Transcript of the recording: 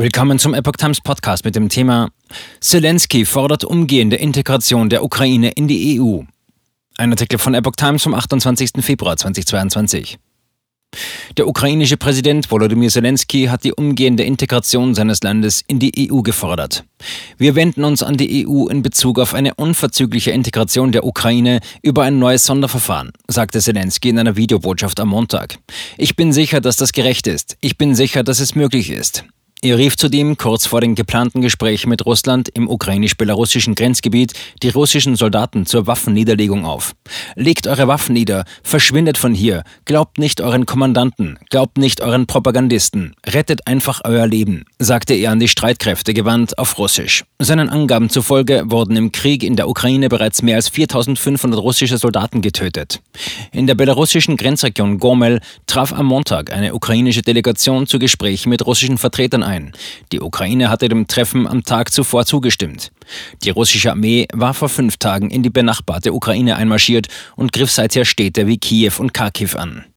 Willkommen zum Epoch Times Podcast mit dem Thema Zelensky fordert umgehende Integration der Ukraine in die EU. Ein Artikel von Epoch Times vom 28. Februar 2022. Der ukrainische Präsident Volodymyr Zelensky hat die umgehende Integration seines Landes in die EU gefordert. Wir wenden uns an die EU in Bezug auf eine unverzügliche Integration der Ukraine über ein neues Sonderverfahren, sagte Zelensky in einer Videobotschaft am Montag. Ich bin sicher, dass das gerecht ist. Ich bin sicher, dass es möglich ist. Er rief zudem kurz vor den geplanten Gesprächen mit Russland im ukrainisch-belarussischen Grenzgebiet die russischen Soldaten zur Waffenniederlegung auf. Legt eure Waffen nieder, verschwindet von hier, glaubt nicht euren Kommandanten, glaubt nicht euren Propagandisten, rettet einfach euer Leben, sagte er an die Streitkräfte gewandt auf Russisch. Seinen Angaben zufolge wurden im Krieg in der Ukraine bereits mehr als 4500 russische Soldaten getötet. In der belarussischen Grenzregion Gomel traf am Montag eine ukrainische Delegation zu Gesprächen mit russischen Vertretern ein. Die Ukraine hatte dem Treffen am Tag zuvor zugestimmt. Die russische Armee war vor fünf Tagen in die benachbarte Ukraine einmarschiert und griff seither Städte wie Kiew und Kharkiv an.